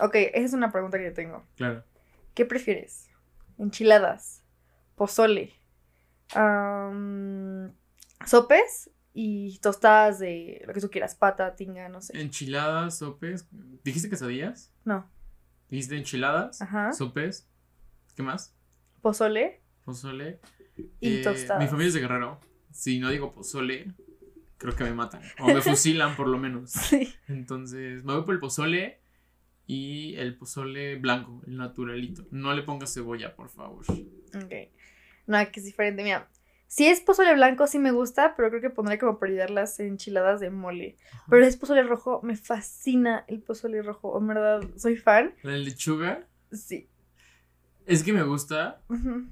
Ok, esa es una pregunta que yo tengo. Claro. ¿Qué prefieres? ¿Enchiladas? ¿Pozole? ¿Sopes? Y tostadas de lo que tú quieras, pata, tinga, no sé. Enchiladas, sopes. ¿Dijiste quesadillas? No. ¿Dijiste enchiladas? Ajá. Sopes. ¿Qué más? ¿Pozole? Pozole. Y Eh, tostadas. Mi familia es de Guerrero. Si no digo pozole, creo que me matan. O me fusilan por lo menos. Sí. Entonces, me voy por el pozole y el pozole blanco, el naturalito. No le pongas cebolla, por favor. Ok. No, que es diferente. Mira, si es pozole blanco sí me gusta, pero creo que pondría como prioridad las enchiladas de mole. Pero si es pozole rojo, me fascina el pozole rojo. En verdad, soy fan. La lechuga Sí. es que me gusta,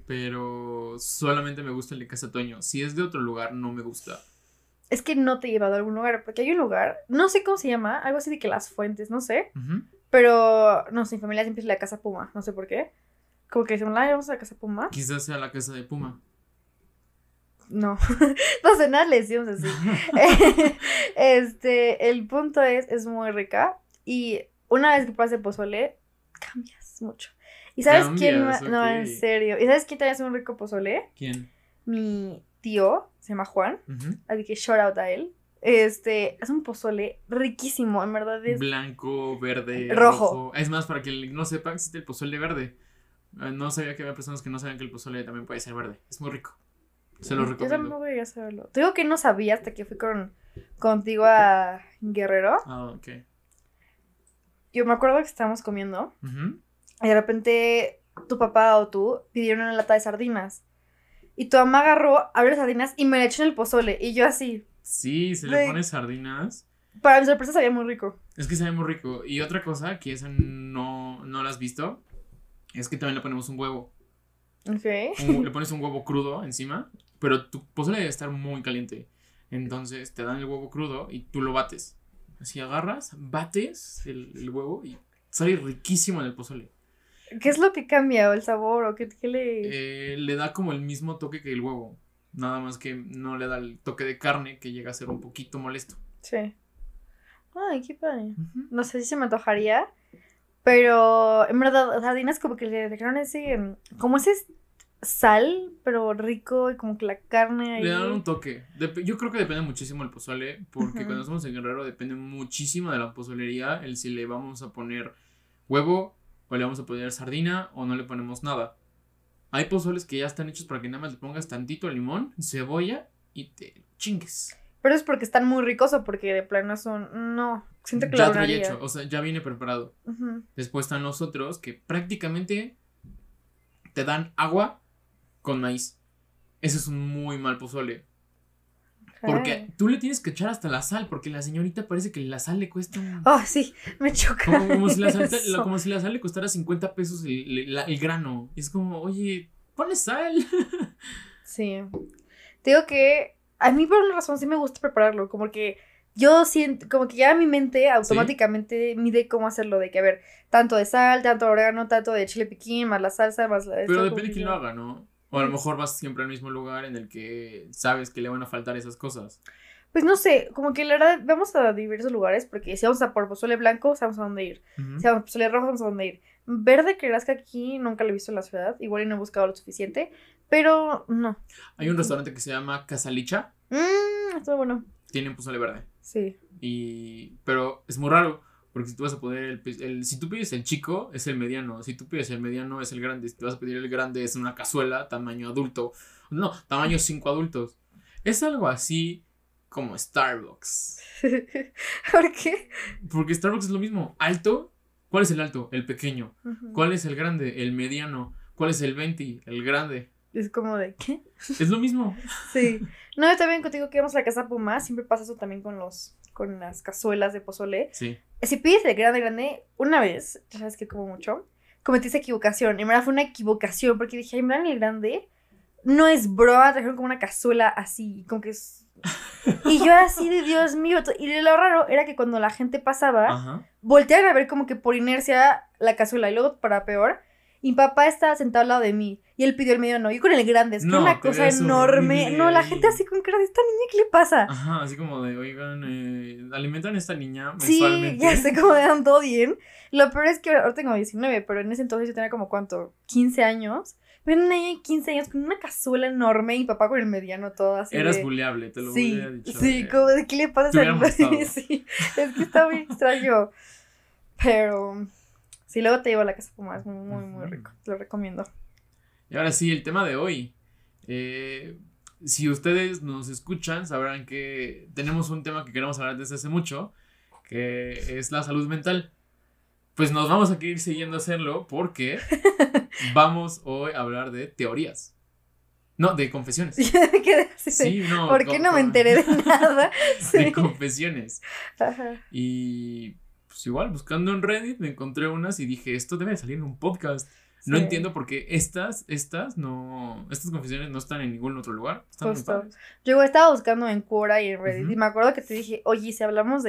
pero solamente me gusta el de Casa Toño. Si es de otro lugar, no me gusta. Es que no te he llevado a algún lugar, porque hay un lugar, no sé cómo se llama, algo así de que las fuentes, no sé. Pero, no sé, mi familia siempre es la casa Puma, no sé por qué. Como que decimos, "Ay, vamos a la casa Puma. Quizás sea la casa de Puma. No, no sé, nada le decimos así. este, el punto es, es muy rica. Y una vez que pruebas el pozole, cambias mucho. ¿Y sabes quién? No, en serio. ¿Y sabes quién también hace un rico pozole? ¿Quién? Mi tío, se llama Juan. Ujú. Así que shout out a él. Este, es un pozole riquísimo, en verdad es. Blanco, verde, Rojo. rojo. Es más, para que no sepa, existe el pozole verde. Eh, No sabía que había personas que no sabían que el pozole también puede ser verde. Es muy rico. Se lo Yo recomiendo. tampoco llegué a saberlo. Te digo que no sabía hasta que fui con, contigo a Guerrero. Ah, ok. Yo me acuerdo que estábamos comiendo y de repente tu papá o tú pidieron una lata de sardinas. Y tu mamá agarró, abrió las sardinas y me la echó en el pozole. Y yo así. Sí, se le Güey. pone sardinas. Para mi sorpresa sabía muy rico. Es que sabe muy rico. Y otra cosa que esa no, no la has visto es que también le ponemos un huevo. Ok. Un- le pones un huevo crudo encima, pero tu pozole debe estar muy caliente. Entonces te dan el huevo crudo y tú lo bates. Así agarras, bates el, el huevo y sale riquísimo en el pozole. ¿Qué es lo que cambia? ¿O el sabor? ¿O qué, qué le.? Eh, le da como el mismo toque que el huevo. Nada más que no le da el toque de carne que llega a ser un poquito molesto. Sí. Ay, qué padre. No sé si se me antojaría. Pero en verdad, sardinas como que le dejaron ese. mm, Como ese sal, pero rico y como que la carne ahí. Le dan un toque. Dep- yo creo que depende muchísimo el pozole, porque cuando estamos en Guerrero depende muchísimo de la pozolería el si le vamos a poner huevo o le vamos a poner sardina o no le ponemos nada. Hay pozoles que ya están hechos para que nada más le pongas tantito limón, cebolla y te chingues. Pero es porque están muy ricos o porque de plano son. No. Siento que Ya lo hecho, o sea, ya viene preparado. Después están los otros que prácticamente te dan agua con maíz. Ese es un muy mal pozole. Porque tú le tienes que echar hasta la sal, porque la señorita parece que la sal le cuesta. Oh, sí, me choca. Como, como si la sal, la- como si la sal le costara 50 pesos el, el- grano. Es como, oye, ponle sal. Sí. Te digo que a mí por una razón sí me gusta prepararlo, como que yo siento, como que ya mi mente automáticamente mide cómo hacerlo, de que a ver, tanto de sal, tanto de orégano, tanto de chile piquín, más la salsa, más la... Pero depende de quién lo haga, ¿no? O a lo mejor vas siempre al mismo lugar en el que sabes que le van a faltar esas cosas. Pues no sé, como que la verdad vamos a diversos lugares, porque si vamos a por pozole blanco, sabemos a dónde ir. Si vamos a pozole rojo, sabemos a dónde ir. Verde, creerás que aquí nunca lo he visto en la ciudad, igual y no he buscado lo suficiente, pero no. Hay un restaurante que se llama Casalicha. Mmm, estuvo bueno. Tienen pozole verde. Sí. Y, pero es muy raro, porque si tú vas a poner el, pe- el- si tú pides el chico, es el mediano, si tú pides el mediano, es el grande, si tú vas a pedir el grande, es una cazuela, tamaño adulto, no, tamaño 5 adultos. Es algo así como Starbucks, ¿Por qué? porque Starbucks es lo mismo, alto, ¿cuál es el alto? El pequeño. ¿cuál es el grande? El mediano, ¿cuál es el 20? El grande, Es como de, ¿qué? es lo mismo. Sí. No, yo también contigo que íbamos a la casa Puma, siempre pasa eso también con los, con las cazuelas de pozole. Sí, Si pides el grande grande, una vez, ya sabes que como mucho, cometí esa equivocación. En verdad fue una equivocación, porque dije, ay, me dan el grande. No es broma, trajeron como una cazuela así, como que es... Y yo así de Dios mío. Y lo raro era que cuando la gente pasaba, ajá. volteaban a ver como que por inercia la cazuela. Y luego, para peor, Y mi papá estaba sentado al lado de mí. Y él pidió el mediano. Yo con el grande. Es que No, una cosa enorme. horrible No, la gente así con cara de esta niña, ¿qué le pasa? Ajá, así como de, oigan, eh, alimentan a esta niña Sí, ya sé cómo dan todo bien. Lo peor es que ahora tengo 19, pero en ese entonces yo tenía como cuánto, 15 años. Ven una niña de 15 años con una cazuela enorme y papá con el mediano todo así. Eras de- buleable, te lo Sí, hubiera dicho. sí, de- como de qué le pasa a esa. Sí, es que está muy extraño. Pero sí, luego te llevo a la casa como es muy, muy, rico. Te lo recomiendo. Y ahora sí, el tema de hoy. Eh, si ustedes nos escuchan, sabrán que tenemos un tema que queremos hablar desde hace mucho, que es la salud mental. Pues nos vamos a ir siguiendo hacerlo porque vamos hoy a hablar de teorías. No, de confesiones. De, Sí, no. ¿Por qué no me enteré de nada? De Sí. confesiones. Ajá. Y pues igual, buscando en Reddit, me encontré unas y dije, esto debe de salir en un podcast. No entiendo por qué estas, estas no, estas confesiones no están en ningún otro lugar. Están. Yo estaba buscando en Quora y en Reddit y me acuerdo que te dije, oye, si hablamos de